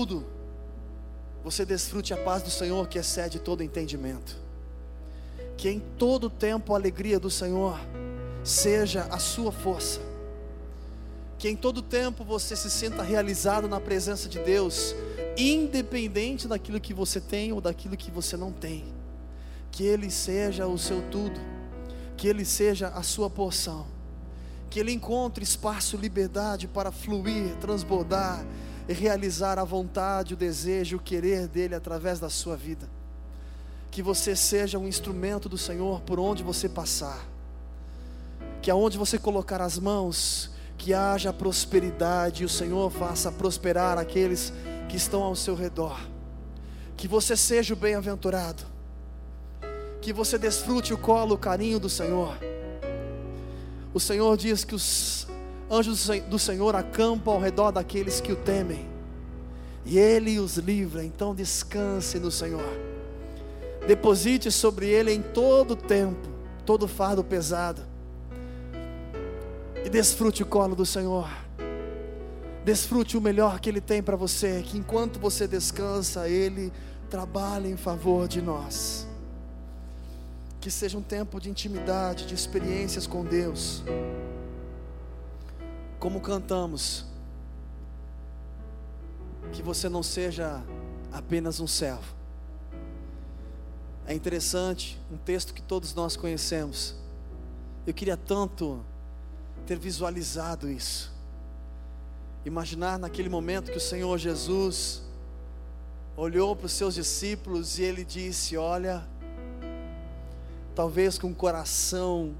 tudo, você desfrute a paz do Senhor que excede todo entendimento. Que em todo tempo a alegria do Senhor seja a sua força. Que em todo tempo você se sinta realizado na presença de Deus, independente daquilo que você tem ou daquilo que você não tem. Que Ele seja o seu tudo, que Ele seja a sua porção, que Ele encontre espaço, liberdade para fluir, transbordar realizar a vontade, o desejo, o querer dEle através da sua vida. Que você seja um instrumento do Senhor por onde você passar, que aonde você colocar as mãos, que haja prosperidade e o Senhor faça prosperar aqueles que estão ao seu redor. Que você seja o bem-aventurado. Que você desfrute o colo, o carinho do Senhor. O Senhor diz que os anjos do Senhor acampam ao redor daqueles que o temem. E ele os livra, então descanse no Senhor. Deposite sobre ele em todo tempo todo fardo pesado. E desfrute o colo do Senhor. Desfrute o melhor que Ele tem para você, que enquanto você descansa, Ele trabalha em favor de nós. Que seja um tempo de intimidade, de experiências com Deus. Como cantamos, que você não seja apenas um servo. É interessante, um texto que todos nós conhecemos. Eu queria tanto ter visualizado isso. Imaginar naquele momento que o Senhor Jesus olhou para os seus discípulos e ele disse: Olha, talvez com o coração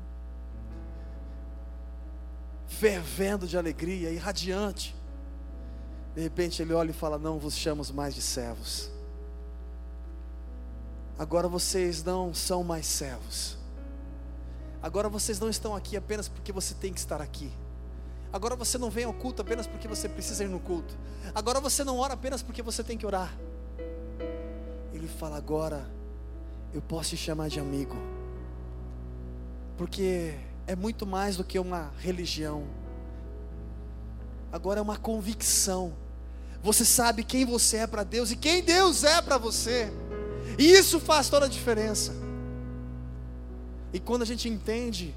fervendo de alegria, irradiante. De repente ele olha e fala: Não vos chamamos mais de servos. Agora vocês não são mais servos. Agora vocês não estão aqui apenas porque você tem que estar aqui. Agora você não vem ao culto apenas porque você precisa ir no culto. Agora você não ora apenas porque você tem que orar. Ele fala: Agora eu posso te chamar de amigo. Porque é muito mais do que uma religião. Agora é uma convicção. Você sabe quem você é para Deus e quem Deus é para você. E isso faz toda a diferença. E quando a gente entende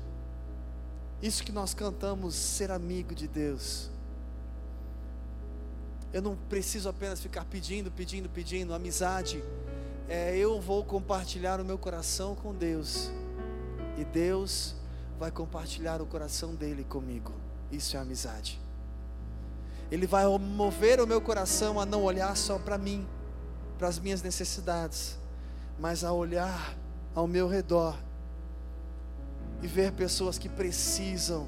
isso que nós cantamos, ser amigo de Deus. Eu não preciso apenas ficar pedindo, pedindo, pedindo. Amizade é eu vou compartilhar o meu coração com Deus. E Deus vai compartilhar o coração dele comigo. Isso é amizade. Ele vai mover o meu coração a não olhar só para mim, para as minhas necessidades, mas a olhar ao meu redor e ver pessoas que precisam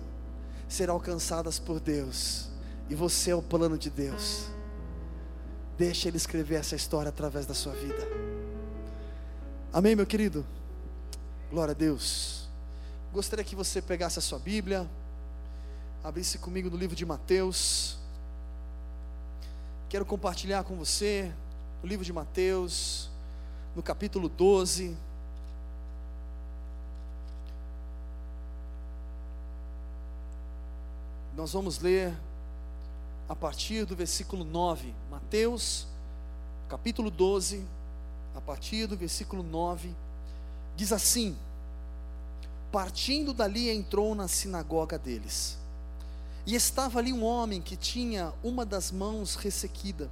ser alcançadas por Deus. E você é o plano de Deus. Deixa Ele escrever essa história através da sua vida. Amém, meu querido? Glória a Deus. Gostaria que você pegasse a sua Bíblia, abrisse comigo no livro de Mateus. Quero compartilhar com você o livro de Mateus, no capítulo 12. Nós vamos ler a partir do versículo 9. Mateus, capítulo 12, a partir do versículo 9, diz assim: Partindo dali, entrou na sinagoga deles. E estava ali um homem que tinha uma das mãos ressequida.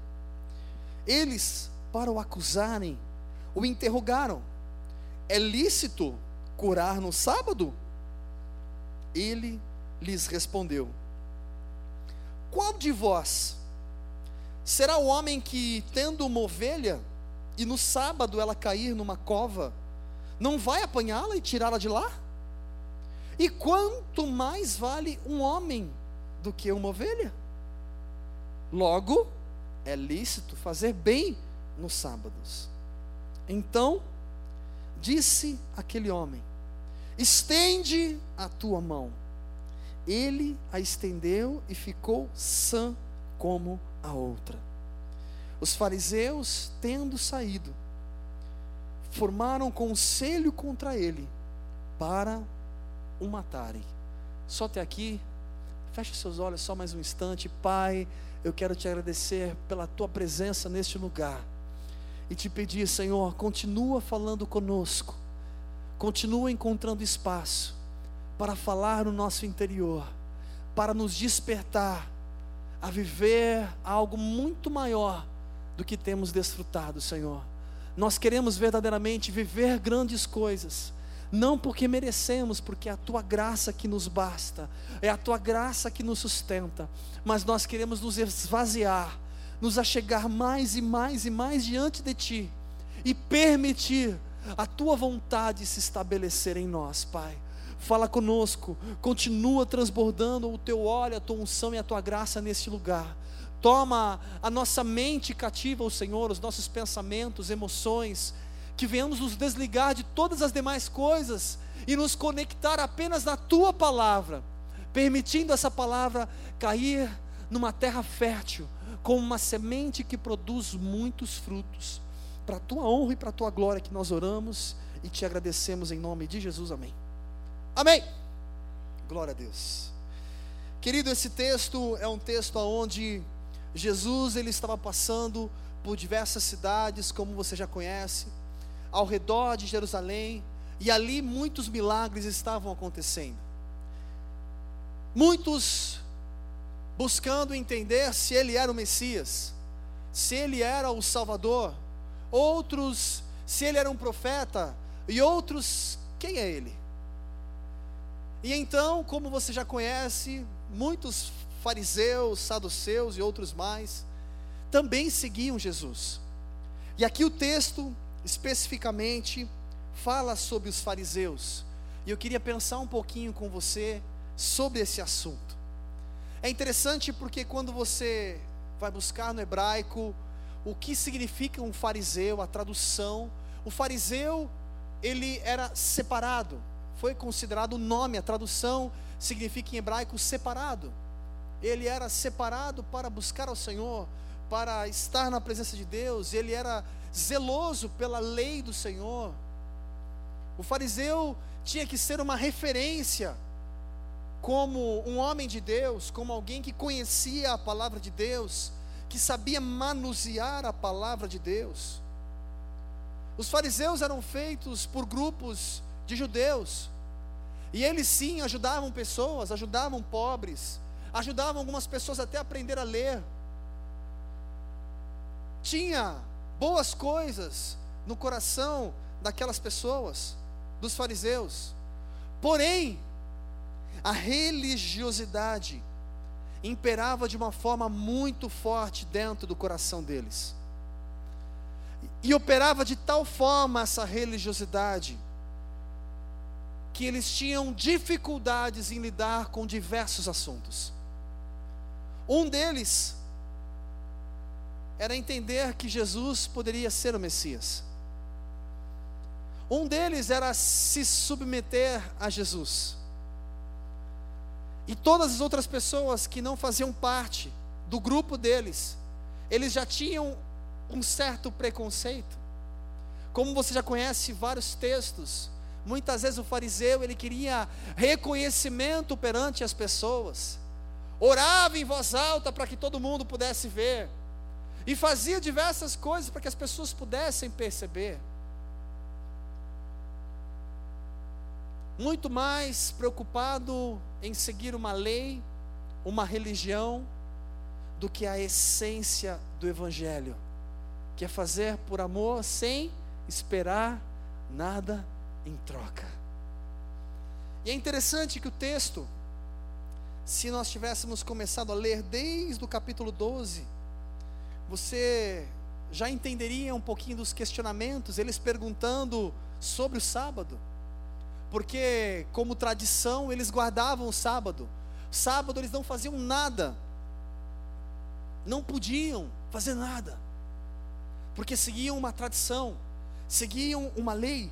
Eles, para o acusarem, o interrogaram: É lícito curar no sábado? Ele lhes respondeu: Qual de vós será o homem que, tendo uma ovelha, e no sábado ela cair numa cova, não vai apanhá-la e tirá-la de lá? E quanto mais vale um homem do que uma ovelha? Logo, é lícito fazer bem nos sábados. Então, disse aquele homem: Estende a tua mão. Ele a estendeu e ficou sã como a outra. Os fariseus, tendo saído, formaram conselho contra ele para o matarem. Só até aqui, Feche seus olhos só mais um instante. Pai, eu quero te agradecer pela tua presença neste lugar. E te pedir, Senhor, continua falando conosco. Continua encontrando espaço para falar no nosso interior, para nos despertar a viver algo muito maior do que temos desfrutado, Senhor. Nós queremos verdadeiramente viver grandes coisas não porque merecemos, porque é a tua graça que nos basta, é a tua graça que nos sustenta, mas nós queremos nos esvaziar, nos achegar mais e mais e mais diante de ti e permitir a tua vontade se estabelecer em nós, Pai. Fala conosco, continua transbordando o teu óleo, a tua unção e a tua graça neste lugar. Toma a nossa mente cativa ao Senhor, os nossos pensamentos, emoções, que venhamos nos desligar de todas as demais coisas e nos conectar apenas na tua palavra, permitindo essa palavra cair numa terra fértil, como uma semente que produz muitos frutos. Para a tua honra e para a tua glória que nós oramos e te agradecemos em nome de Jesus. Amém. Amém. Glória a Deus. Querido, esse texto é um texto onde Jesus ele estava passando por diversas cidades, como você já conhece ao redor de Jerusalém, e ali muitos milagres estavam acontecendo. Muitos buscando entender se ele era o Messias, se ele era o Salvador, outros se ele era um profeta, e outros, quem é ele? E então, como você já conhece, muitos fariseus, saduceus e outros mais, também seguiam Jesus. E aqui o texto especificamente fala sobre os fariseus. E eu queria pensar um pouquinho com você sobre esse assunto. É interessante porque quando você vai buscar no hebraico o que significa um fariseu, a tradução, o fariseu ele era separado, foi considerado o nome, a tradução significa em hebraico separado. Ele era separado para buscar ao Senhor, para estar na presença de Deus, ele era zeloso pela lei do Senhor. O fariseu tinha que ser uma referência como um homem de Deus, como alguém que conhecia a palavra de Deus, que sabia manusear a palavra de Deus. Os fariseus eram feitos por grupos de judeus, e eles sim ajudavam pessoas, ajudavam pobres, ajudavam algumas pessoas até a aprender a ler. Tinha boas coisas no coração daquelas pessoas, dos fariseus. Porém, a religiosidade imperava de uma forma muito forte dentro do coração deles. E operava de tal forma essa religiosidade que eles tinham dificuldades em lidar com diversos assuntos. Um deles era entender que Jesus poderia ser o Messias. Um deles era se submeter a Jesus. E todas as outras pessoas que não faziam parte do grupo deles, eles já tinham um certo preconceito. Como você já conhece vários textos, muitas vezes o fariseu ele queria reconhecimento perante as pessoas. Orava em voz alta para que todo mundo pudesse ver e fazia diversas coisas para que as pessoas pudessem perceber. Muito mais preocupado em seguir uma lei, uma religião, do que a essência do Evangelho, que é fazer por amor sem esperar nada em troca. E é interessante que o texto, se nós tivéssemos começado a ler desde o capítulo 12, você já entenderia um pouquinho dos questionamentos, eles perguntando sobre o sábado. Porque, como tradição, eles guardavam o sábado. Sábado eles não faziam nada. Não podiam fazer nada. Porque seguiam uma tradição, seguiam uma lei.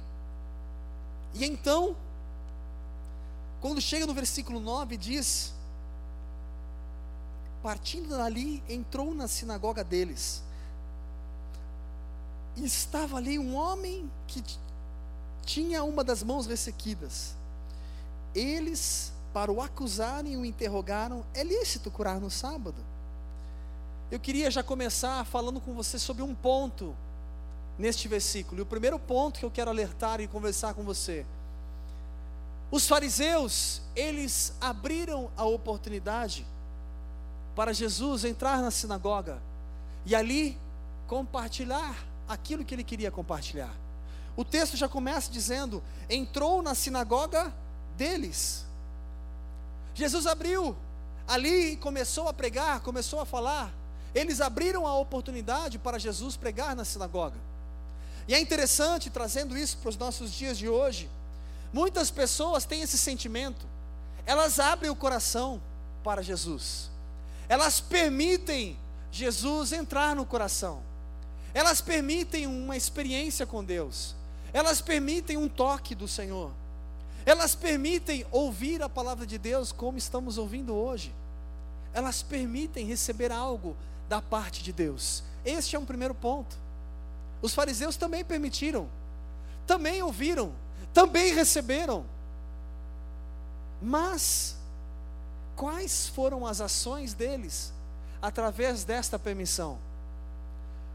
E então, quando chega no versículo 9, diz: partindo dali, entrou na sinagoga deles. E estava ali um homem que tinha uma das mãos ressequidas. Eles para o acusarem o interrogaram: é lícito curar no sábado? Eu queria já começar falando com você sobre um ponto neste versículo. E o primeiro ponto que eu quero alertar e conversar com você. Os fariseus, eles abriram a oportunidade para Jesus entrar na sinagoga e ali compartilhar aquilo que ele queria compartilhar. O texto já começa dizendo: entrou na sinagoga deles. Jesus abriu ali e começou a pregar, começou a falar. Eles abriram a oportunidade para Jesus pregar na sinagoga. E é interessante, trazendo isso para os nossos dias de hoje, muitas pessoas têm esse sentimento, elas abrem o coração para Jesus, elas permitem Jesus entrar no coração, elas permitem uma experiência com Deus, elas permitem um toque do Senhor, elas permitem ouvir a palavra de Deus como estamos ouvindo hoje, elas permitem receber algo da parte de Deus. Este é um primeiro ponto. Os fariseus também permitiram, também ouviram, também receberam. Mas, quais foram as ações deles através desta permissão?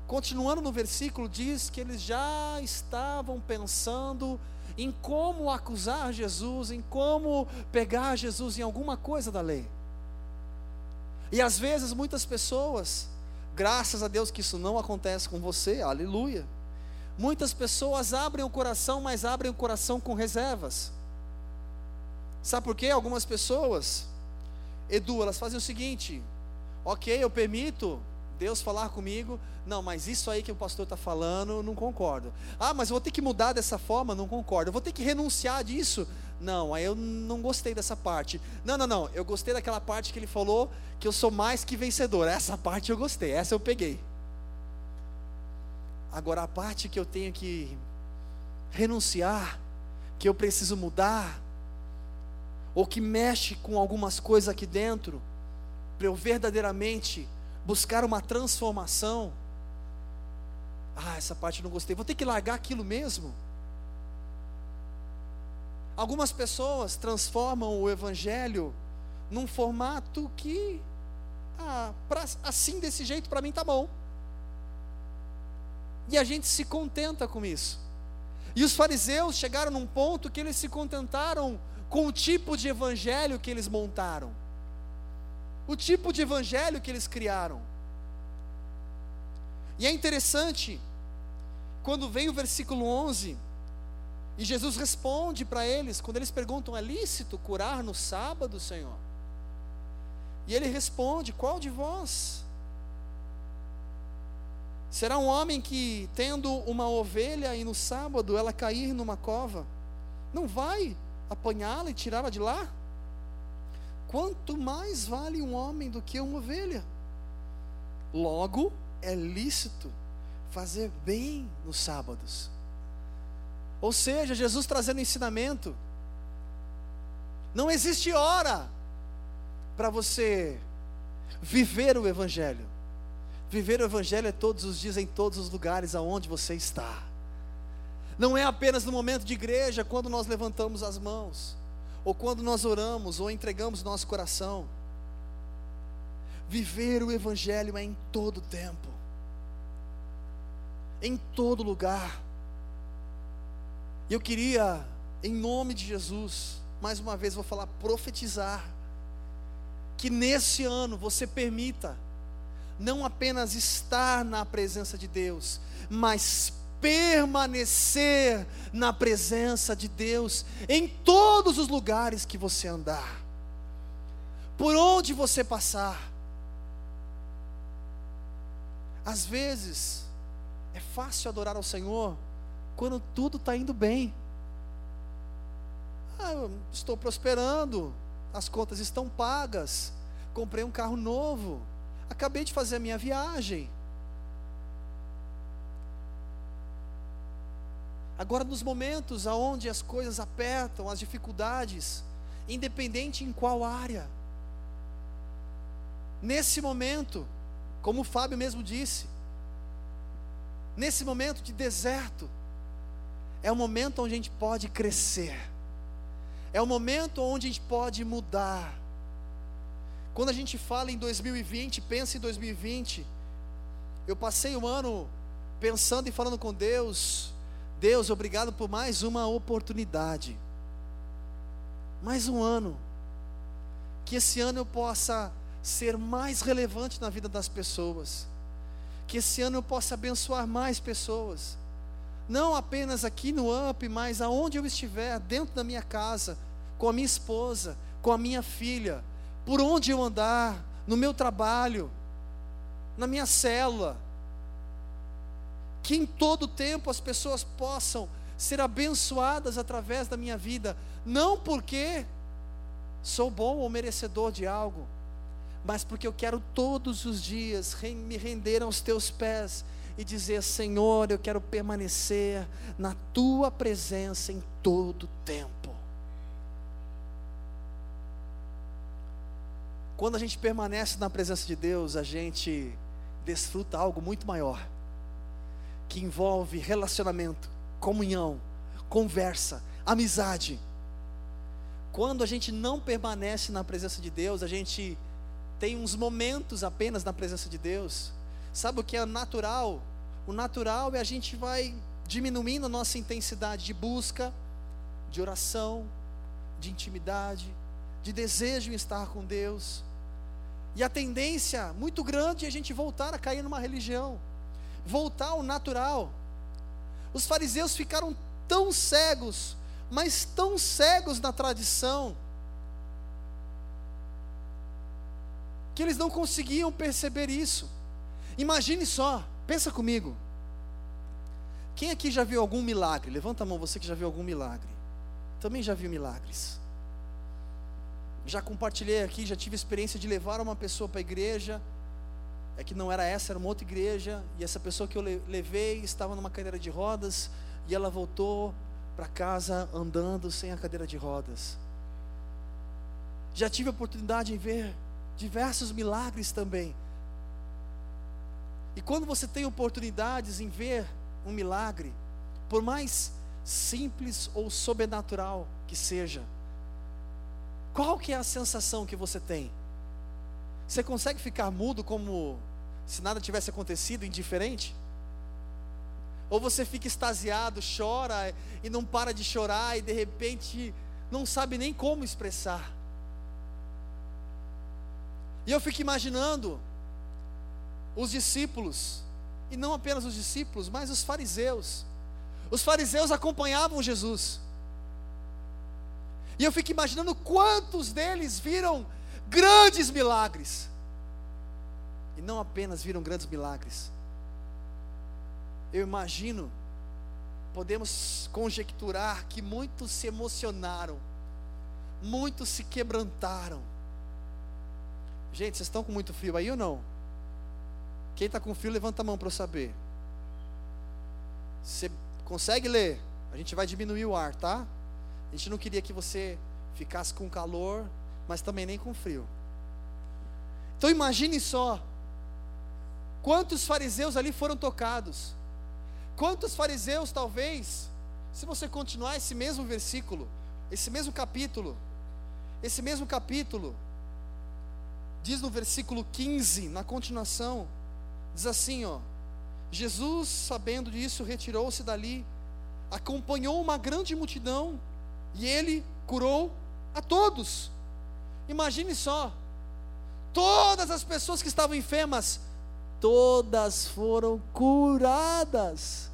Continuando no versículo, diz que eles já estavam pensando em como acusar Jesus, em como pegar Jesus em alguma coisa da lei. E às vezes muitas pessoas, graças a Deus que isso não acontece com você, aleluia. Muitas pessoas abrem o coração, mas abrem o coração com reservas. Sabe por quê? Algumas pessoas, Edu, elas fazem o seguinte: ok, eu permito Deus falar comigo, não, mas isso aí que o pastor está falando, não concordo. Ah, mas eu vou ter que mudar dessa forma, não concordo. Eu vou ter que renunciar disso, não, aí eu não gostei dessa parte. Não, não, não, eu gostei daquela parte que ele falou que eu sou mais que vencedor. Essa parte eu gostei, essa eu peguei. Agora a parte que eu tenho que renunciar, que eu preciso mudar, ou que mexe com algumas coisas aqui dentro, para eu verdadeiramente buscar uma transformação. Ah, essa parte eu não gostei. Vou ter que largar aquilo mesmo. Algumas pessoas transformam o evangelho num formato que, ah, pra, assim desse jeito para mim tá bom. E a gente se contenta com isso. E os fariseus chegaram num ponto que eles se contentaram com o tipo de evangelho que eles montaram, o tipo de evangelho que eles criaram. E é interessante, quando vem o versículo 11, e Jesus responde para eles, quando eles perguntam: é lícito curar no sábado, Senhor? E ele responde: qual de vós? Será um homem que, tendo uma ovelha e no sábado ela cair numa cova, não vai apanhá-la e tirá-la de lá? Quanto mais vale um homem do que uma ovelha? Logo, é lícito fazer bem nos sábados. Ou seja, Jesus trazendo ensinamento. Não existe hora para você viver o Evangelho. Viver o Evangelho é todos os dias, em todos os lugares aonde você está. Não é apenas no momento de igreja, quando nós levantamos as mãos, ou quando nós oramos, ou entregamos nosso coração. Viver o Evangelho é em todo tempo, em todo lugar. E eu queria, em nome de Jesus, mais uma vez vou falar, profetizar, que nesse ano você permita, não apenas estar na presença de Deus, mas permanecer na presença de Deus em todos os lugares que você andar, por onde você passar. Às vezes, é fácil adorar ao Senhor quando tudo está indo bem. Ah, estou prosperando, as contas estão pagas, comprei um carro novo, acabei de fazer a minha viagem. Agora, nos momentos onde as coisas apertam, as dificuldades, independente em qual área, nesse momento, como o Fábio mesmo disse, nesse momento de deserto, é o momento onde a gente pode crescer, É o momento onde a gente pode mudar. Quando a gente fala em 2020, pensa em 2020. Eu passei um ano pensando e falando com Deus. Deus, obrigado por mais uma oportunidade. Mais um ano. Que esse ano eu possa ser mais relevante na vida das pessoas. Que esse ano eu possa abençoar mais pessoas. Não apenas aqui no UP, mas aonde eu estiver, dentro da minha casa, com a minha esposa, com a minha filha, por onde eu andar, no meu trabalho, na minha célula. Que em todo tempo as pessoas possam ser abençoadas através da minha vida, não porque sou bom ou merecedor de algo, mas porque eu quero todos os dias me render aos teus pés e dizer: Senhor, eu quero permanecer na tua presença em todo tempo. Quando a gente permanece na presença de Deus, a gente desfruta algo muito maior, que envolve relacionamento, comunhão, conversa, amizade. Quando a gente não permanece na presença de Deus, a gente tem uns momentos apenas na presença de Deus. Sabe o que é natural? O natural é a gente vai diminuindo a nossa intensidade de busca, de oração, de intimidade, de desejo em estar com Deus. E a tendência muito grande é a gente voltar a cair numa religião, voltar ao natural. Os fariseus ficaram tão cegos mas tão cegos na tradição, que eles não conseguiam perceber isso. Imagine só, pensa comigo. Quem aqui já viu algum milagre? Levanta a mão, você que já viu algum milagre. Também já viu milagres. Já compartilhei aqui, já tive experiência de levar uma pessoa para a igreja. É que não era essa, era uma outra igreja. E essa pessoa que eu levei estava numa cadeira de rodas. E ela voltou para casa andando sem a cadeira de rodas. Já tive a oportunidade de ver diversos milagres também. E quando você tem oportunidades em ver um milagre, por mais simples ou sobrenatural que seja, qual que é a sensação que você tem? Você consegue ficar mudo como se nada tivesse acontecido, indiferente? Ou você fica extasiado, chora e não para de chorar e de repente não sabe nem como expressar. E eu fico imaginando os discípulos, e não apenas os discípulos, mas os fariseus. Os fariseus acompanhavam Jesus. E eu fico imaginando quantos deles viram grandes milagres. E não apenas viram grandes milagres, eu imagino, podemos conjecturar que muitos se emocionaram, muitos se quebrantaram. Gente, vocês estão com muito frio aí ou não? Quem está com frio, levanta a mão para eu saber. Você consegue ler? A gente vai diminuir o ar, tá? A gente não queria que você ficasse com calor, mas também nem com frio. Então imagine só, quantos fariseus ali foram tocados. Quantos fariseus, talvez, se você continuar esse mesmo versículo, esse mesmo capítulo, esse mesmo capítulo, diz no versículo 15, na continuação, diz assim: ó, Jesus, sabendo disso, retirou-se dali, acompanhou uma grande multidão e ele curou a todos. Imagine só, todas as pessoas que estavam enfermas todas foram curadas.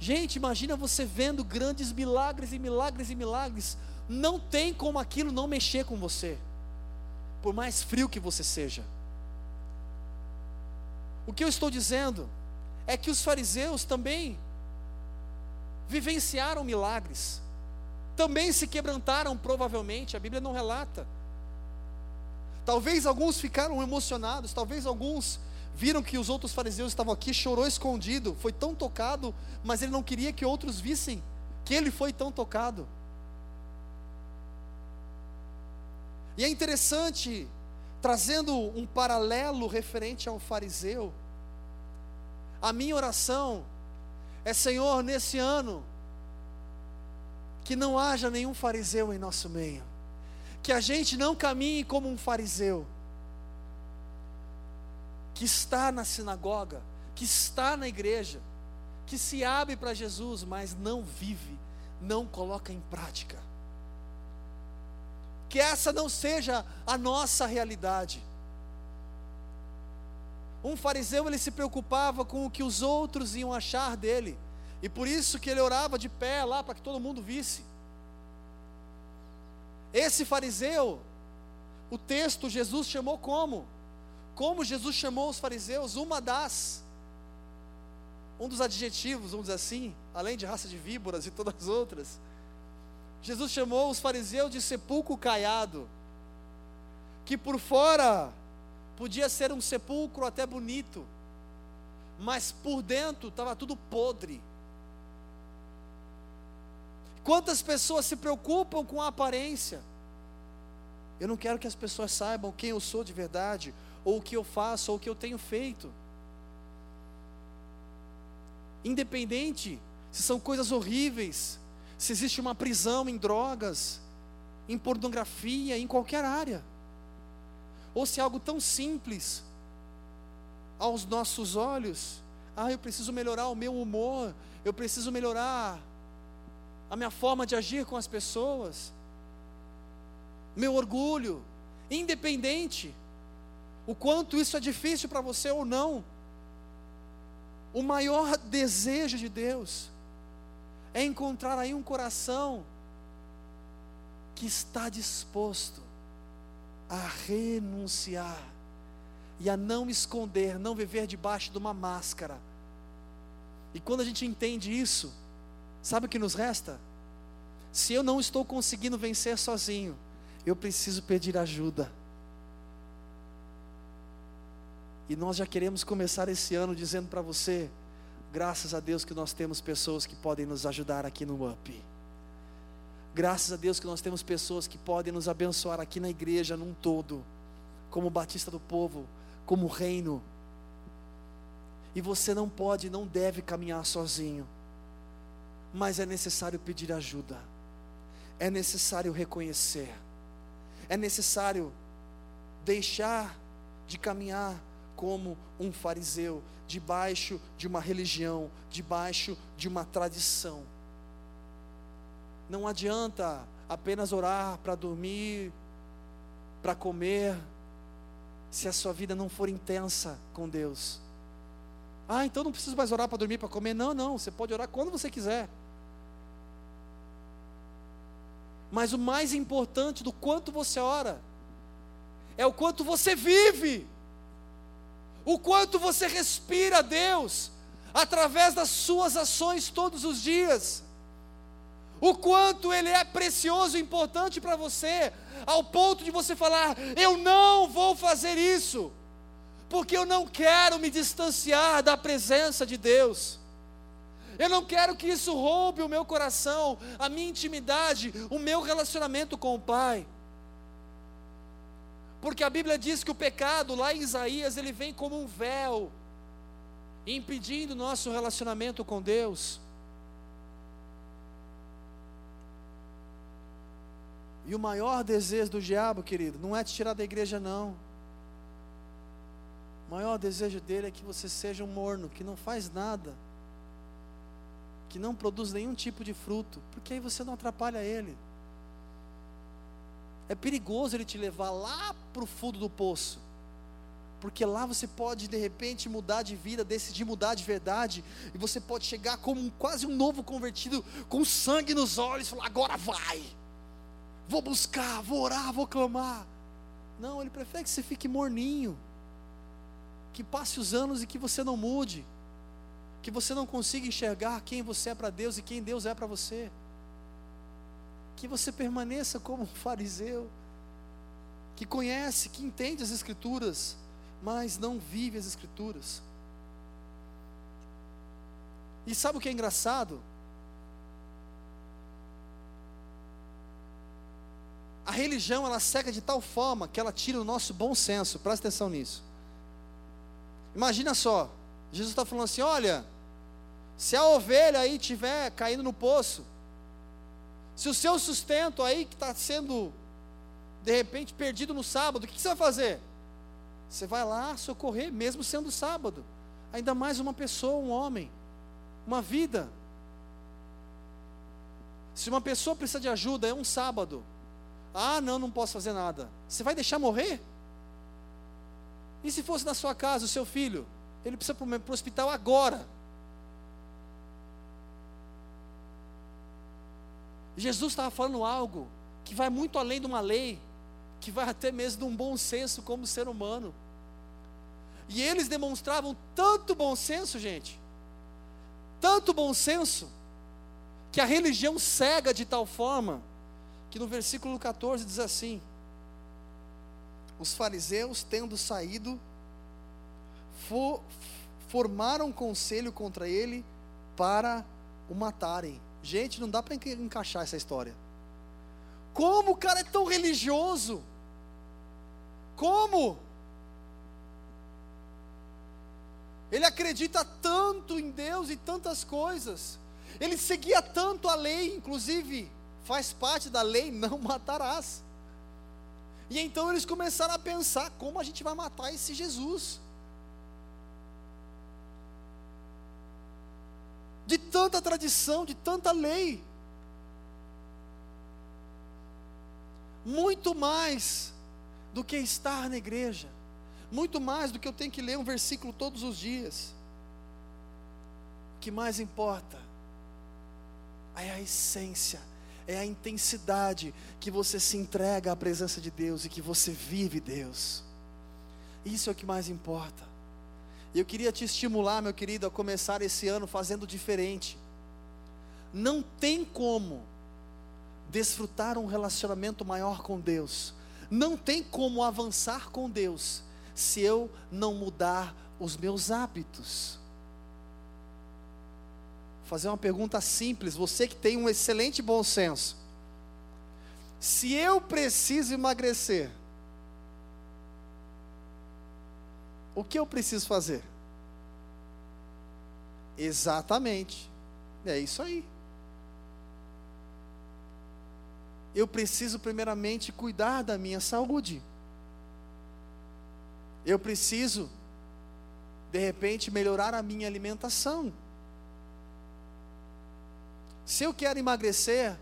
Gente, imagina você vendo grandes milagres e milagres e milagres. Não tem como aquilo não mexer com você, por mais frio que você seja. O que eu estou dizendo é que os fariseus também vivenciaram milagres, também se quebrantaram, provavelmente, a Bíblia não relata. Talvez alguns ficaram emocionados, talvez alguns viram que os outros fariseus estavam aqui, chorou escondido, foi tão tocado, mas ele não queria que outros vissem que ele foi tão tocado. E é interessante, trazendo um paralelo referente ao fariseu, a minha oração é: Senhor, nesse ano, que não haja nenhum fariseu em nosso meio, que a gente não caminhe como um fariseu, que está na sinagoga, que está na igreja, que se abre para Jesus, mas não vive, não coloca em prática. Que essa não seja a nossa realidade. Um fariseu ele se preocupava com o que os outros iam achar dele, e por isso que ele orava de pé lá para que todo mundo visse. Esse fariseu, o texto Jesus chamou como? Como Jesus chamou os fariseus? Uma das um dos adjetivos, vamos dizer assim, além de raça de víboras e todas as outras, Jesus chamou os fariseus de sepulcro caiado, que por fora podia ser um sepulcro até bonito, mas por dentro estava tudo podre. Quantas pessoas se preocupam com a aparência? Eu não quero que as pessoas saibam quem eu sou de verdade, ou o que eu faço, ou o que eu tenho feito independente se são coisas horríveis, se existe uma prisão em drogas, em pornografia, em qualquer área, ou se é algo tão simples aos nossos olhos, ah, eu preciso melhorar o meu humor, eu preciso melhorar a minha forma de agir com as pessoas, meu orgulho, independente o quanto isso é difícil para você ou não, o maior desejo de Deus é encontrar aí um coração que está disposto a renunciar e a não esconder, não viver debaixo de uma máscara. E quando a gente entende isso, sabe o que nos resta? Se eu não estou conseguindo vencer sozinho, eu preciso pedir ajuda. E nós já queremos começar esse ano dizendo para você: graças a Deus que nós temos pessoas que podem nos ajudar aqui no UP. Graças a Deus que nós temos pessoas que podem nos abençoar aqui na igreja num todo, como Batista do Povo, como Reino. E você não pode, não deve caminhar sozinho, mas é necessário pedir ajuda, é necessário reconhecer, é necessário deixar de caminhar como um fariseu, debaixo de uma religião, debaixo de uma tradição. Não adianta apenas orar para dormir, para comer, se a sua vida não for intensa com Deus. Ah, então não preciso mais orar para dormir, para comer. Não, não, você pode orar quando você quiser. Mas o mais importante do quanto você ora é o quanto você vive o quanto você respira Deus através das suas ações todos os dias, o quanto Ele é precioso e importante para você, ao ponto de você falar: Eu não vou fazer isso, porque eu não quero me distanciar da presença de Deus. Eu não quero que isso roube o meu coração, a minha intimidade, o meu relacionamento com o Pai. Porque a Bíblia diz que o pecado, lá em Isaías, ele vem como um véu, impedindo o nosso relacionamento com Deus. E o maior desejo do diabo, querido, não é te tirar da igreja, não. O maior desejo dele é que você seja um morno, que não faz nada, que não produz nenhum tipo de fruto, porque aí você não atrapalha ele. É perigoso ele te levar lá para o fundo do poço. Porque lá você pode de repente mudar de vida, decidir mudar de verdade, e você pode chegar como um, quase um novo convertido, com sangue nos olhos, e falar: agora vai, vou buscar, vou orar, vou clamar. Não, ele prefere que você fique morninho, que passe os anos e que você não mude, que você não consiga enxergar quem você é para Deus e quem Deus é para você que você permaneça como um fariseu, que conhece, que entende as Escrituras, mas não vive as Escrituras. E sabe o que é engraçado? A religião ela cega de tal forma que ela tira o nosso bom senso, presta atenção nisso. Imagina só, Jesus está falando assim: olha, se a ovelha aí estiver caindo no poço, Se o seu sustento aí que está sendo, de repente, perdido no sábado, o que, que você vai fazer? Você vai lá socorrer, mesmo sendo sábado. Ainda mais uma pessoa, um homem, uma vida. Se uma pessoa precisa de ajuda, é um sábado. Ah, não, não posso fazer nada. Você vai deixar morrer? E se fosse na sua casa o seu filho? Ele precisa para o hospital agora. Jesus estava falando algo que vai muito além de uma lei, que vai até mesmo de um bom senso como ser humano. E eles demonstravam tanto bom senso, gente, tanto bom senso, que a religião cega de tal forma, que no versículo 14 diz assim: Os fariseus, tendo saído, for, formaram conselho contra ele para o matarem. Gente, não dá para encaixar essa história. Como o cara é tão religioso? Como? Ele acredita tanto em Deus e tantas coisas. Ele seguia tanto a lei, inclusive faz parte da lei não matarás. E então eles começaram a pensar como a gente vai matar esse Jesus. De tanta tradição, de tanta lei. Muito mais do que estar na igreja, muito mais do que eu tenho que ler um versículo todos os dias. O que mais importa é a essência, é a intensidade que você se entrega à presença de Deus e que você vive Deus. Isso é o que mais importa. E eu queria te estimular, meu querido, a começar esse ano fazendo diferente. Não tem como desfrutar um relacionamento maior com Deus. Não tem como avançar com Deus se eu não mudar os meus hábitos. Vou fazer uma pergunta simples, você que tem um excelente bom senso. Se eu preciso emagrecer, o que eu preciso fazer? Exatamente. É isso aí. Eu preciso, primeiramente, cuidar da minha saúde. Eu preciso, de repente, melhorar a minha alimentação. Se eu quero emagrecer,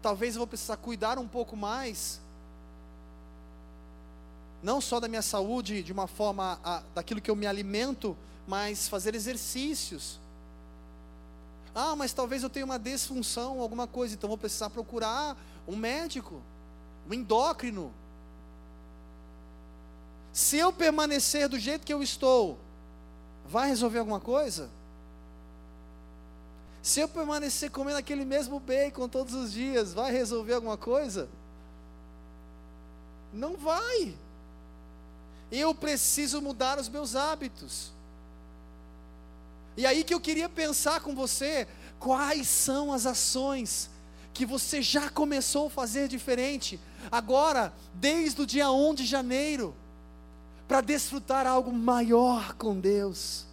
talvez eu vou precisar cuidar um pouco mais não só da minha saúde, de uma forma a, daquilo que eu me alimento, mas fazer exercícios. Ah, mas talvez eu tenha uma disfunção, alguma coisa, então vou precisar procurar um médico, um endócrino. Se eu permanecer do jeito que eu estou, vai resolver alguma coisa? Se eu permanecer comendo aquele mesmo bacon todos os dias, vai resolver alguma coisa? Não vai. Eu preciso mudar os meus hábitos. E aí que eu queria pensar com você, quais são as ações que você já começou a fazer diferente, agora, desde o dia 1 de janeiro, para desfrutar algo maior com Deus.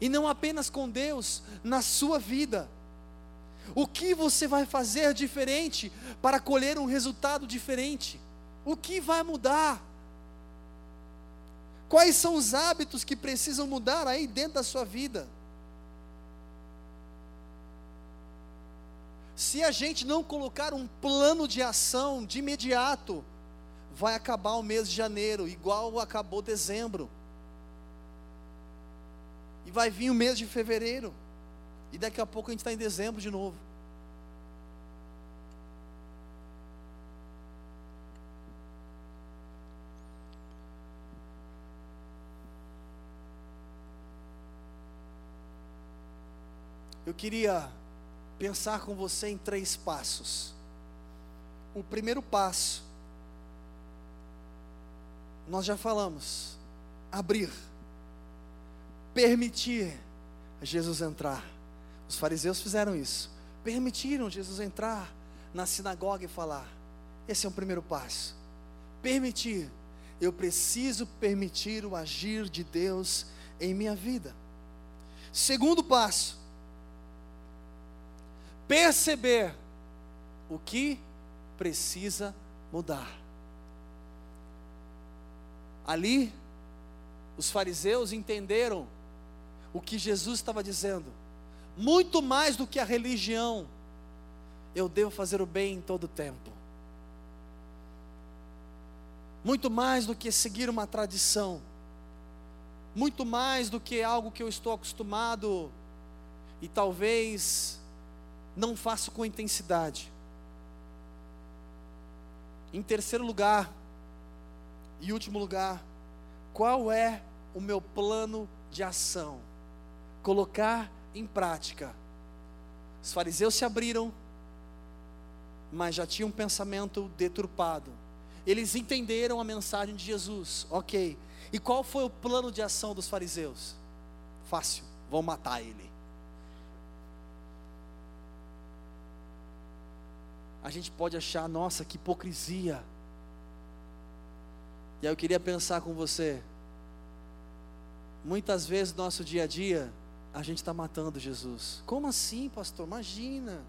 E não apenas com Deus, na sua vida. O que você vai fazer diferente para colher um resultado diferente? O que vai mudar? Quais são os hábitos que precisam mudar aí dentro da sua vida? Se a gente não colocar um plano de ação de imediato, vai acabar o mês de janeiro, igual acabou dezembro. E vai vir o mês de fevereiro. E daqui a pouco a gente está em dezembro de novo. Eu queria pensar com você em três passos. O primeiro passo, nós já falamos, abrir, permitir Jesus entrar. Os fariseus fizeram isso, permitiram Jesus entrar na sinagoga e falar. Esse é o primeiro passo. Permitir, eu preciso permitir o agir de Deus em minha vida. Segundo passo, perceber o que precisa mudar. Ali, os fariseus entenderam o que Jesus estava dizendo. Muito mais do que a religião, eu devo fazer o bem em todo o tempo. Muito mais do que seguir uma tradição. Muito mais do que algo que eu estou acostumado e talvez não faço com intensidade. Em terceiro lugar, e último lugar, qual é o meu plano de ação? Colocar em prática. Os fariseus se abriram, mas já tinham um pensamento deturpado. Eles entenderam a mensagem de Jesus, ok. E qual foi o plano de ação dos fariseus? Fácil, vão matar ele. A gente pode achar, nossa, que hipocrisia. E aí eu queria pensar com você. Muitas vezes no nosso dia a dia, a gente está matando Jesus. Como assim, pastor? Imagina.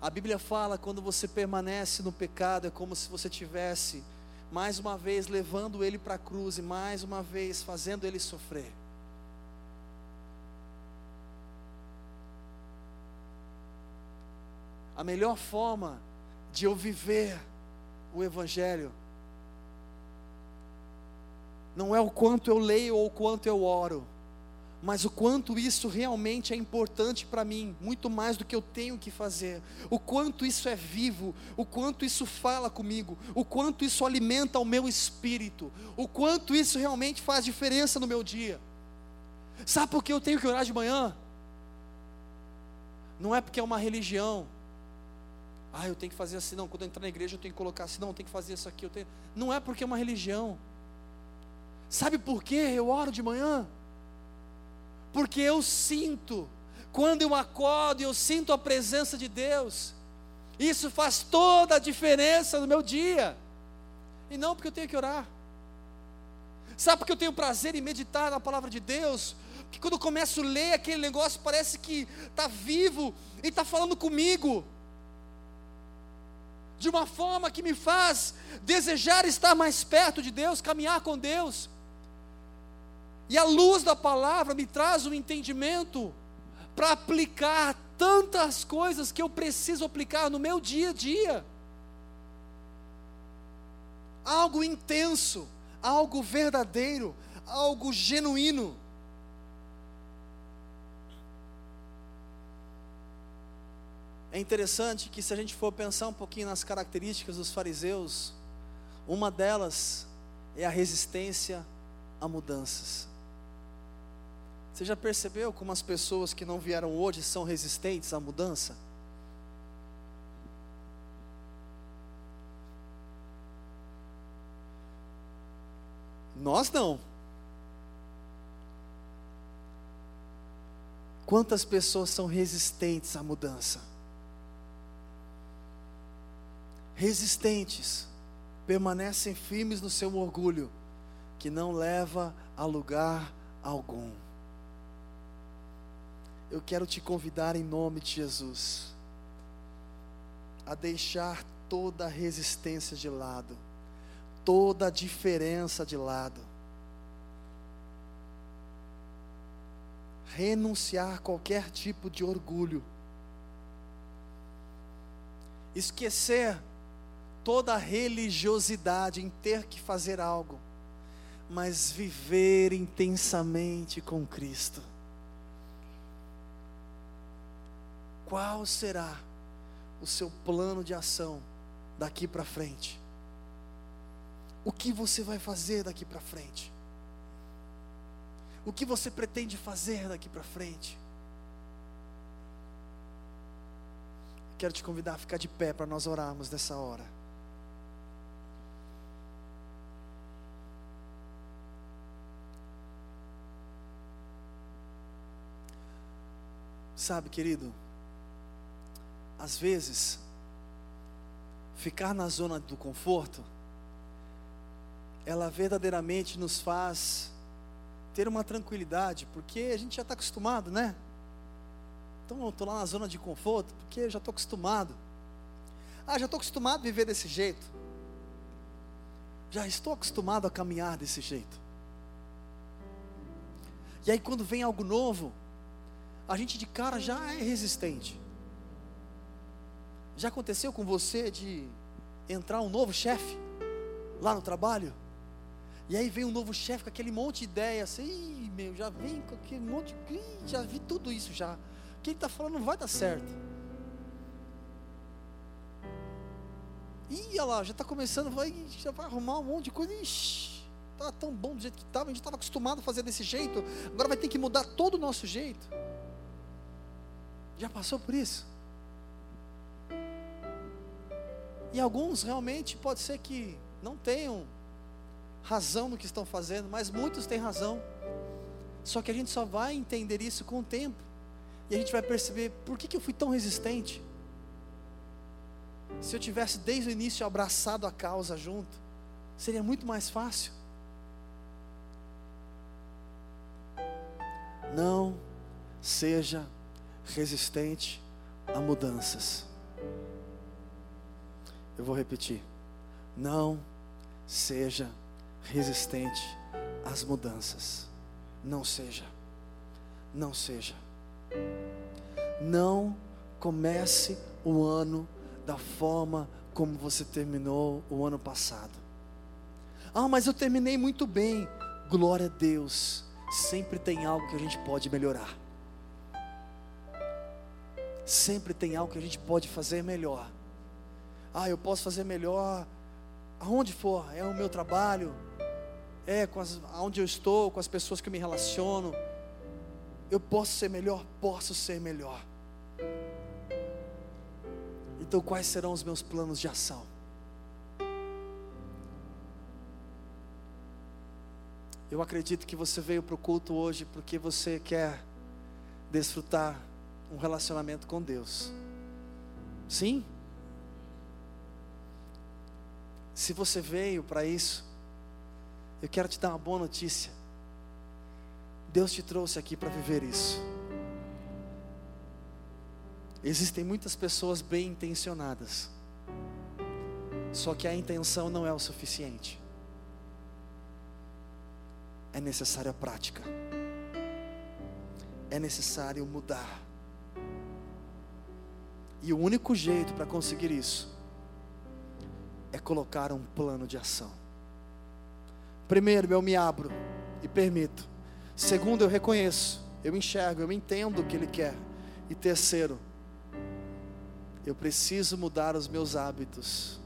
A Bíblia fala quando você permanece no pecado, é como se você tivesse mais uma vez levando ele para a cruz e mais uma vez fazendo ele sofrer. A melhor forma de eu viver o Evangelho não é o quanto eu leio ou o quanto eu oro, mas o quanto isso realmente é importante para mim, muito mais do que eu tenho que fazer, o quanto isso é vivo, o quanto isso fala comigo, o quanto isso alimenta o meu espírito, o quanto isso realmente faz diferença no meu dia. Sabe por que eu tenho que orar de manhã? Não é porque é uma religião. Ah, eu tenho que fazer assim, não. Quando eu entrar na igreja eu tenho que colocar assim, não, eu tenho que fazer isso aqui. Eu tenho... Não é porque é uma religião. Sabe por que eu oro de manhã? Porque eu sinto, quando eu acordo eu sinto a presença de Deus, isso faz toda a diferença no meu dia, e não porque eu tenho que orar. Sabe porque eu tenho prazer em meditar na palavra de Deus? Porque quando eu começo a ler aquele negócio, parece que está vivo e está falando comigo de uma forma que me faz desejar estar mais perto de Deus, caminhar com Deus. E a luz da palavra me traz um entendimento para aplicar tantas coisas que eu preciso aplicar no meu dia a dia. Algo intenso, algo verdadeiro, algo genuíno. É interessante que, se a gente for pensar um pouquinho nas características dos fariseus, uma delas é a resistência a mudanças. Você já percebeu como as pessoas que não vieram hoje são resistentes à mudança? Nós não. Quantas pessoas são resistentes à mudança? Resistentes, permanecem firmes no seu orgulho, que não leva a lugar algum eu quero te convidar em nome de Jesus a deixar toda a resistência de lado, toda a diferença de lado. Renunciar qualquer tipo de orgulho. Esquecer toda religiosidade em ter que fazer algo, mas viver intensamente com Cristo. qual será o seu plano de ação daqui para frente? O que você vai fazer daqui para frente? O que você pretende fazer daqui para frente? Quero te convidar a ficar de pé para nós orarmos nessa hora. Sabe, querido, às vezes, ficar na zona do conforto, ela verdadeiramente nos faz ter uma tranquilidade, porque a gente já está acostumado, né? Então eu estou lá na zona de conforto, porque eu já estou acostumado. Ah, já estou acostumado a viver desse jeito. Já estou acostumado a caminhar desse jeito. E aí, quando vem algo novo, a gente de cara já é resistente. Já aconteceu com você de entrar um novo chefe lá no trabalho? E aí vem um novo chefe com aquele monte de ideia, assim, meu, já vem com aquele monte de. Já vi tudo isso já. O que ele está falando não vai dar certo. Ih, olha lá, já está começando, vai, já vai arrumar um monte de coisa. Ixi, tá tão bom do jeito que estava, a gente estava acostumado a fazer desse jeito, agora vai ter que mudar todo o nosso jeito. Já passou por isso? E alguns realmente pode ser que não tenham razão no que estão fazendo, mas muitos têm razão. Só que a gente só vai entender isso com o tempo. E a gente vai perceber por que, que eu fui tão resistente. Se eu tivesse desde o início abraçado a causa junto, seria muito mais fácil. Não seja resistente a mudanças. Eu vou repetir. Não seja resistente às mudanças. Não seja. Não seja. Não comece o ano da forma como você terminou o ano passado. Ah, mas eu terminei muito bem. Glória a Deus. Sempre tem algo que a gente pode melhorar. Sempre tem algo que a gente pode fazer melhor. Ah, eu posso fazer melhor aonde for, é o meu trabalho, é com as, aonde eu estou, com as pessoas que eu me relaciono. Eu posso ser melhor? Posso ser melhor. Então, quais serão os meus planos de ação? Eu acredito que você veio para o culto hoje porque você quer desfrutar um relacionamento com Deus. Sim? Se você veio para isso, eu quero te dar uma boa notícia. Deus te trouxe aqui para viver isso. Existem muitas pessoas bem intencionadas, só que a intenção não é o suficiente. É necessária a prática, é necessário mudar. E o único jeito para conseguir isso é colocar um plano de ação. Primeiro, eu me abro e permito. Segundo, eu reconheço, eu enxergo, eu entendo o que Ele quer. E terceiro, eu preciso mudar os meus hábitos,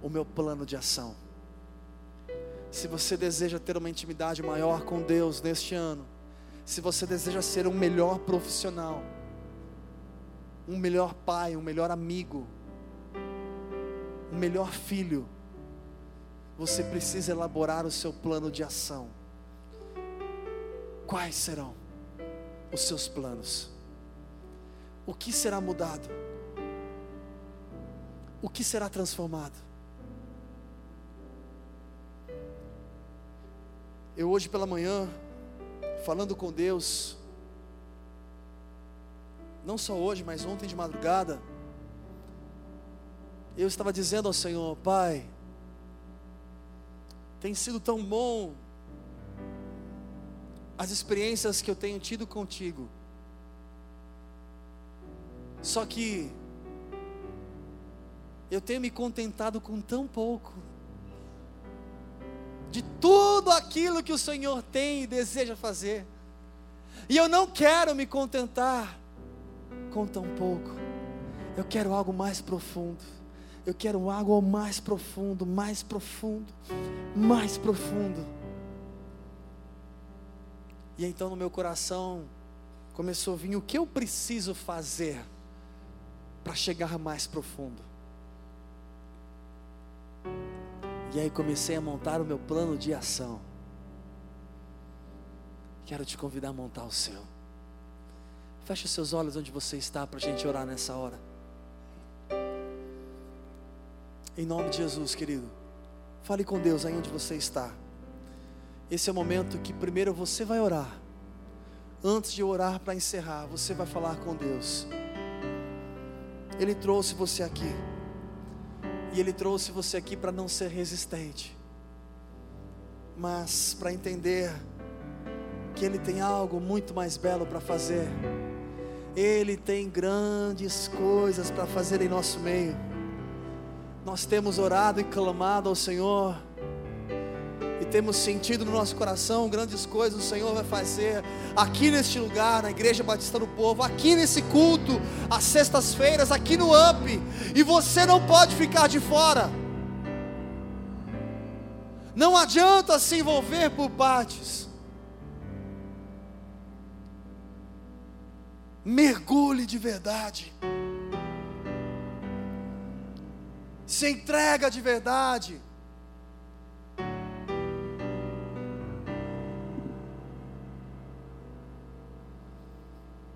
o meu plano de ação. Se você deseja ter uma intimidade maior com Deus neste ano, se você deseja ser um melhor profissional, um melhor pai, um melhor amigo, um melhor filho, você precisa elaborar o seu plano de ação. Quais serão os seus planos? O que será mudado? O que será transformado? Eu hoje pela manhã, falando com Deus, não só hoje, mas ontem de madrugada, eu estava dizendo ao Senhor, Pai, tem sido tão bom as experiências que eu tenho tido contigo. Só que eu tenho me contentado com tão pouco de tudo aquilo que o Senhor tem e deseja fazer. E eu não quero me contentar com tão pouco. Eu quero algo mais profundo. Eu quero algo mais profundo, mais profundo, mais profundo. E então no meu coração começou a vir o que eu preciso fazer para chegar mais profundo. E aí comecei a montar o meu plano de ação. Quero te convidar a montar o seu. Feche os seus olhos onde você está para a gente orar nessa hora. Em nome de Jesus, querido. Fale com Deus aí onde você está. Esse é o momento que primeiro você vai orar. Antes de orar para encerrar, você vai falar com Deus. Ele trouxe você aqui. E Ele trouxe você aqui para não ser resistente, mas para entender que Ele tem algo muito mais belo para fazer. Ele tem grandes coisas para fazer em nosso meio. Nós temos orado e clamado ao Senhor, e temos sentido no nosso coração grandes coisas o Senhor vai fazer aqui neste lugar, na Igreja Batista do Povo, aqui nesse culto, às sextas-feiras, aqui no UP, e você não pode ficar de fora. Não adianta se envolver por partes. Mergulhe de verdade. Se entrega de verdade.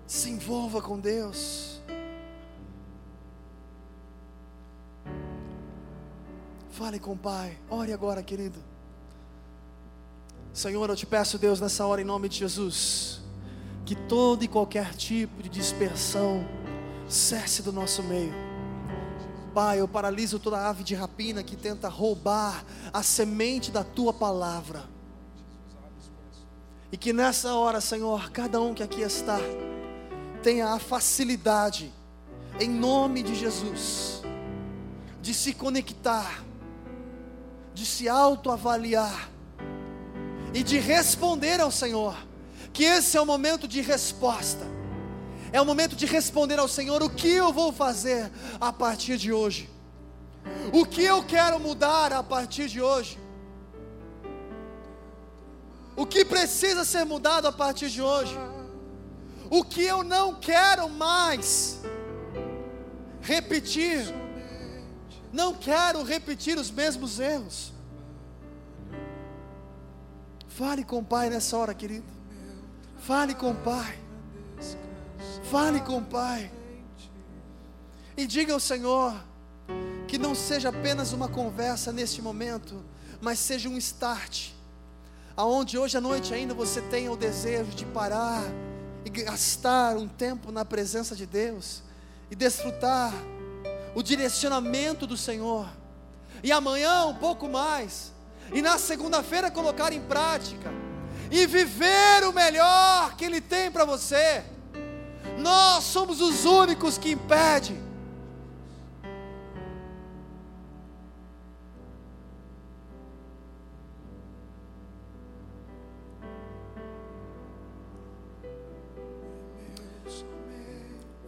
Se envolva com Deus. Fale com o Pai. Ore agora, querido. Senhor, eu te peço, Deus, nessa hora, em nome de Jesus, que todo e qualquer tipo de dispersão cesse do nosso meio. Pai, eu paraliso toda ave de rapina que tenta roubar a semente da tua palavra. E que nessa hora, Senhor, cada um que aqui está, tenha a facilidade, em nome de Jesus, de se conectar, de se autoavaliar e de responder ao Senhor, que esse é o momento de resposta, é o momento de responder ao Senhor o que eu vou fazer a partir de hoje, o que eu quero mudar a partir de hoje. O que precisa ser mudado a partir de hoje? o que eu não quero mais repetir. Não quero repetir os mesmos erros. Fale com o Pai nessa hora, querido. Fale com o Pai. Fale com o Pai. E diga ao Senhor que não seja apenas uma conversa neste momento, mas seja um start. Aonde hoje à noite ainda você tenha o desejo de parar e gastar um tempo na presença de Deus e desfrutar o direcionamento do Senhor. E amanhã um pouco mais. E na segunda-feira colocar em prática e viver o melhor que ele tem para você. Nós somos os únicos que impedem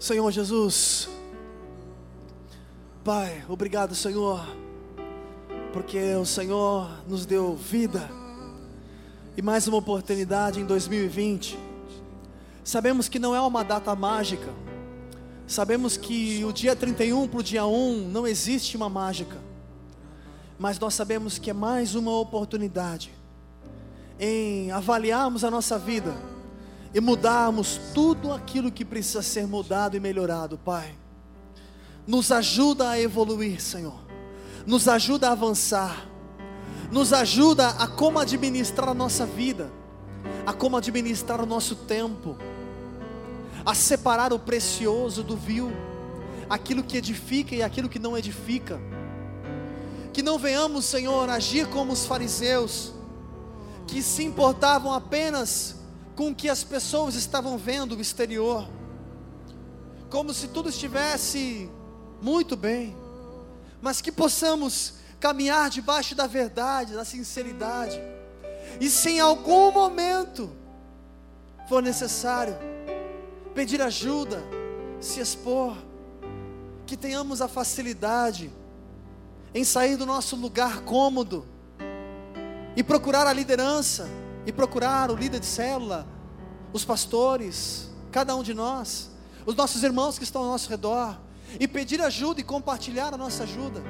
Senhor Jesus, Pai, obrigado, Senhor, porque o Senhor nos deu vida e mais uma oportunidade em 2020. Sabemos que não é uma data mágica, sabemos que o dia 31 para o dia 1 não existe uma mágica, mas nós sabemos que é mais uma oportunidade em avaliarmos a nossa vida e mudarmos tudo aquilo que precisa ser mudado e melhorado, Pai. Nos ajuda a evoluir, Senhor. Nos ajuda a avançar. Nos ajuda a como administrar a nossa vida, a como administrar o nosso tempo, a separar o precioso do vil, aquilo que edifica e aquilo que não edifica. Que não venhamos, Senhor, agir como os fariseus, que se importavam apenas com o que as pessoas estavam vendo no exterior, como se tudo estivesse muito bem, mas que possamos caminhar debaixo da verdade, da sinceridade, e se em algum momento for necessário pedir ajuda, se expor, que tenhamos a facilidade em sair do nosso lugar cômodo e procurar a liderança e procurar o líder de célula, os pastores, cada um de nós, os nossos irmãos que estão ao nosso redor, e pedir ajuda e compartilhar a nossa ajuda,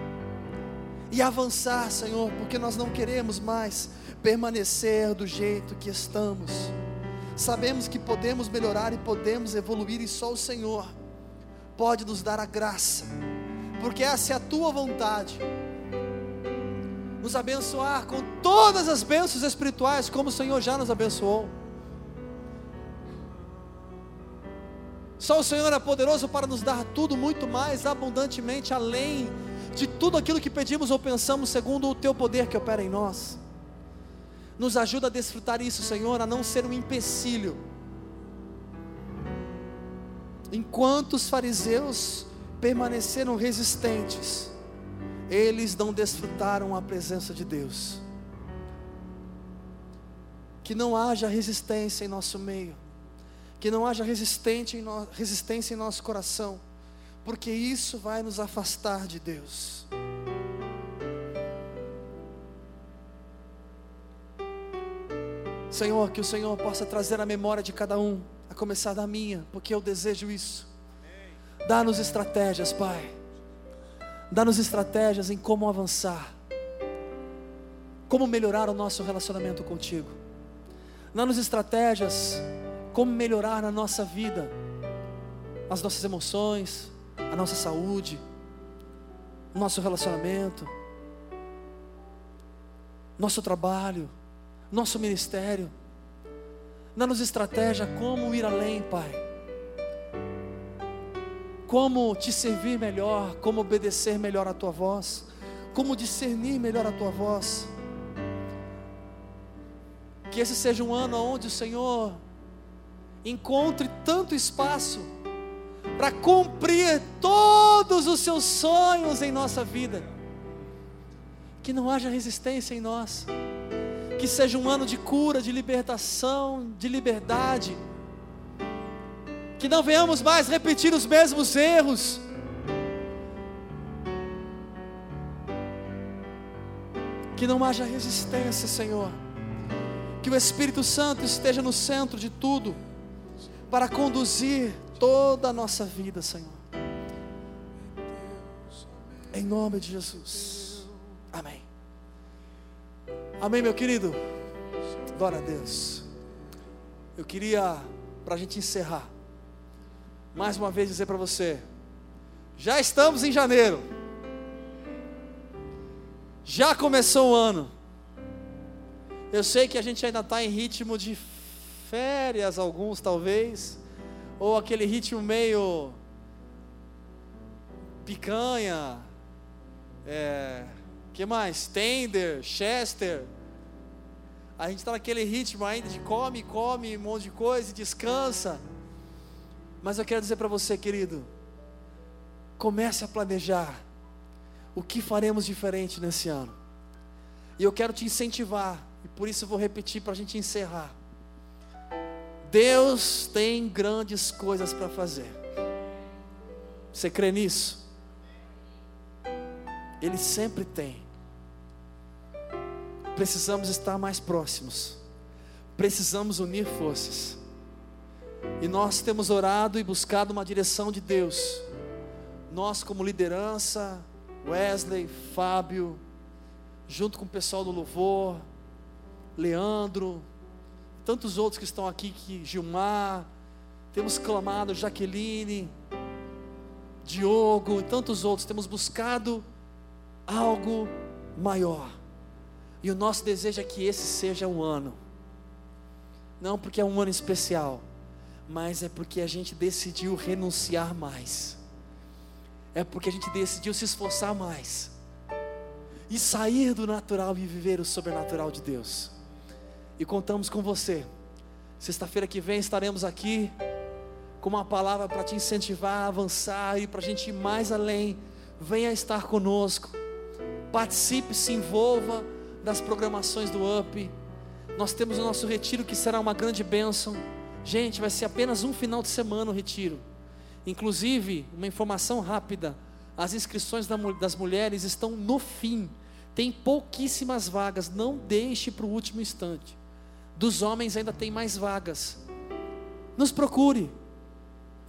e avançar, Senhor, porque nós não queremos mais permanecer do jeito que estamos. Sabemos que podemos melhorar e podemos evoluir, e só o Senhor pode nos dar a graça, porque essa é a tua vontade nos abençoar com todas as bênçãos espirituais, como o Senhor já nos abençoou. Só o Senhor é poderoso para nos dar tudo muito mais abundantemente, além de tudo aquilo que pedimos ou pensamos, segundo o teu poder que opera em nós. Nos ajuda a desfrutar isso, Senhor, a não ser um empecilho. Enquanto os fariseus permaneceram resistentes, eles não desfrutaram a presença de Deus. Que não haja resistência em nosso meio, que não haja resistência em, resistência em nosso coração, porque isso vai nos afastar de Deus. Senhor, que o Senhor possa trazer a memória de cada um, a começar da minha, porque eu desejo isso. Dá-nos estratégias, Pai Dá-nos estratégias em como avançar, como melhorar o nosso relacionamento contigo. Dá-nos estratégias como melhorar na nossa vida, as nossas emoções, a nossa saúde, o nosso relacionamento, nosso trabalho, nosso ministério. Dá-nos estratégia como ir além, Pai como te servir melhor, como obedecer melhor a tua voz, como discernir melhor a tua voz. Que esse seja um ano onde o Senhor encontre tanto espaço para cumprir todos os seus sonhos em nossa vida. Que não haja resistência em nós. Que seja um ano de cura, de libertação, de liberdade que não venhamos mais repetir os mesmos erros. Que não haja resistência, Senhor. Que o Espírito Santo esteja no centro de tudo, para conduzir toda a nossa vida, Senhor. Em nome de Jesus. Amém. Amém, meu querido. Glória a Deus. Eu queria, para a gente encerrar, mais uma vez dizer para você: já estamos em janeiro, já começou o ano. Eu sei que a gente ainda está em ritmo de férias, alguns talvez, ou aquele ritmo meio picanha, é, que mais? Tender, Chester. A gente está naquele ritmo ainda de come, come um monte de coisa e descansa. Mas eu quero dizer para você, querido, comece a planejar o que faremos diferente nesse ano. E eu quero te incentivar, e por isso eu vou repetir para a gente encerrar. Deus tem grandes coisas para fazer. Você crê nisso? Ele sempre tem. Precisamos estar mais próximos. Precisamos unir forças. E nós temos orado e buscado uma direção de Deus. Nós, como liderança, Wesley, Fábio, junto com o pessoal do louvor, Leandro, tantos outros que estão aqui, que Gilmar, temos clamado Jaqueline, Diogo e tantos outros, temos buscado algo maior. E o nosso desejo é que esse seja um ano. Não porque é um ano especial, mas é porque a gente decidiu renunciar mais, é porque a gente decidiu se esforçar mais, e sair do natural e viver o sobrenatural de Deus. E contamos com você. Sexta-feira que vem estaremos aqui com uma palavra para te incentivar a avançar e para a gente ir mais além. Venha estar conosco, participe, se envolva das programações do UP. Nós temos o nosso retiro que será uma grande bênção. Gente, vai ser apenas um final de semana o retiro. Inclusive, uma informação rápida: as inscrições das mulheres estão no fim. Tem pouquíssimas vagas, não deixe para o último instante. Dos homens ainda tem mais vagas. Nos procure.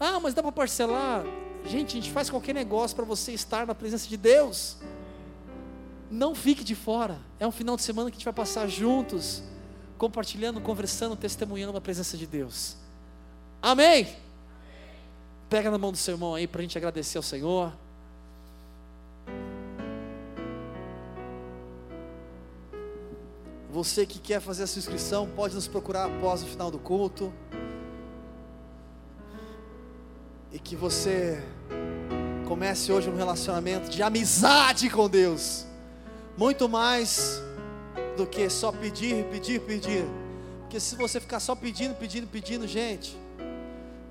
Ah, mas dá para parcelar? Gente, a gente faz qualquer negócio para você estar na presença de Deus. Não fique de fora. É um final de semana que a gente vai passar juntos compartilhando, conversando, testemunhando a presença de Deus. Amém. Pega na mão do seu irmão aí para a gente agradecer ao Senhor. Você que quer fazer a sua inscrição, pode nos procurar após o final do culto. E que você Comece hoje um relacionamento de amizade com Deus. Muito mais do que só pedir, pedir, pedir. Porque se você ficar só pedindo, pedindo, pedindo, gente,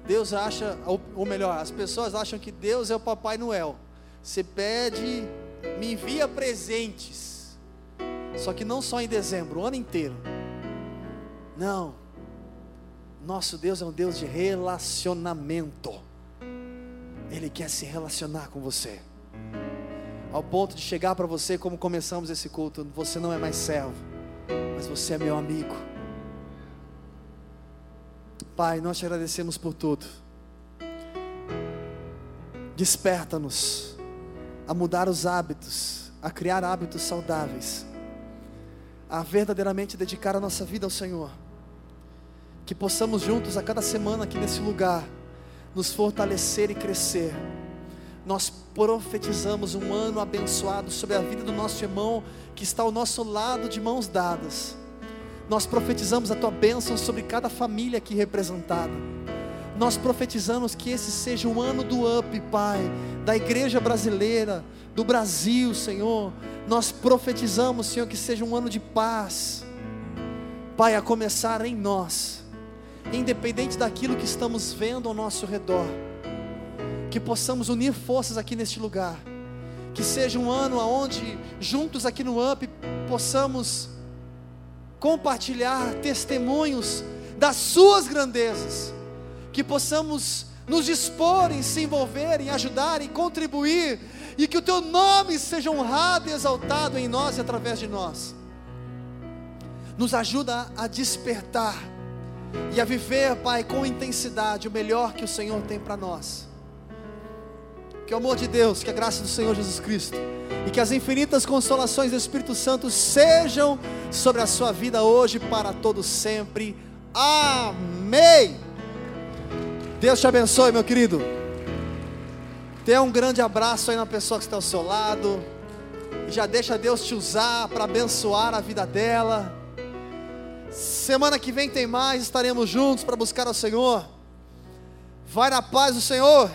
Deus acha, ou melhor, as pessoas acham que Deus é o Papai Noel. Você pede, me envia presentes. Só que não só em dezembro, o ano inteiro. Não. Nosso Deus é um Deus de relacionamento. Ele quer se relacionar com você. Ao ponto de chegar para você, como começamos esse culto: você não é mais servo, mas você é meu amigo. Pai, nós te agradecemos por tudo. Desperta-nos a mudar os hábitos, a criar hábitos saudáveis, a verdadeiramente dedicar a nossa vida ao Senhor. Que possamos juntos a cada semana aqui nesse lugar nos fortalecer e crescer. Nós profetizamos um ano abençoado sobre a vida do nosso irmão que está ao nosso lado de mãos dadas. Nós profetizamos a tua bênção sobre cada família aqui representada. Nós profetizamos que esse seja um ano do up, Pai, da igreja brasileira, do Brasil, Senhor. Nós profetizamos, Senhor, que seja um ano de paz, Pai, a começar em nós independente daquilo que estamos vendo ao nosso redor, que possamos unir forças aqui neste lugar, que seja um ano onde, juntos aqui no UP, possamos compartilhar testemunhos das Suas grandezas, que possamos nos dispor em se envolver, em ajudar, em contribuir, e que o Teu nome seja honrado e exaltado em nós e através de nós. Nos ajuda a despertar e a viver, Pai, com intensidade o melhor que o Senhor tem para nós. Que o amor de Deus, que a graça do Senhor Jesus Cristo e que as infinitas consolações do Espírito Santo sejam sobre a sua vida hoje para todo sempre. Amém. Deus te abençoe, meu querido. Dê um grande abraço aí na pessoa que está ao seu lado. Já deixa Deus te usar para abençoar a vida dela. Semana que vem tem mais, estaremos juntos para buscar ao Senhor. Vai na paz do Senhor.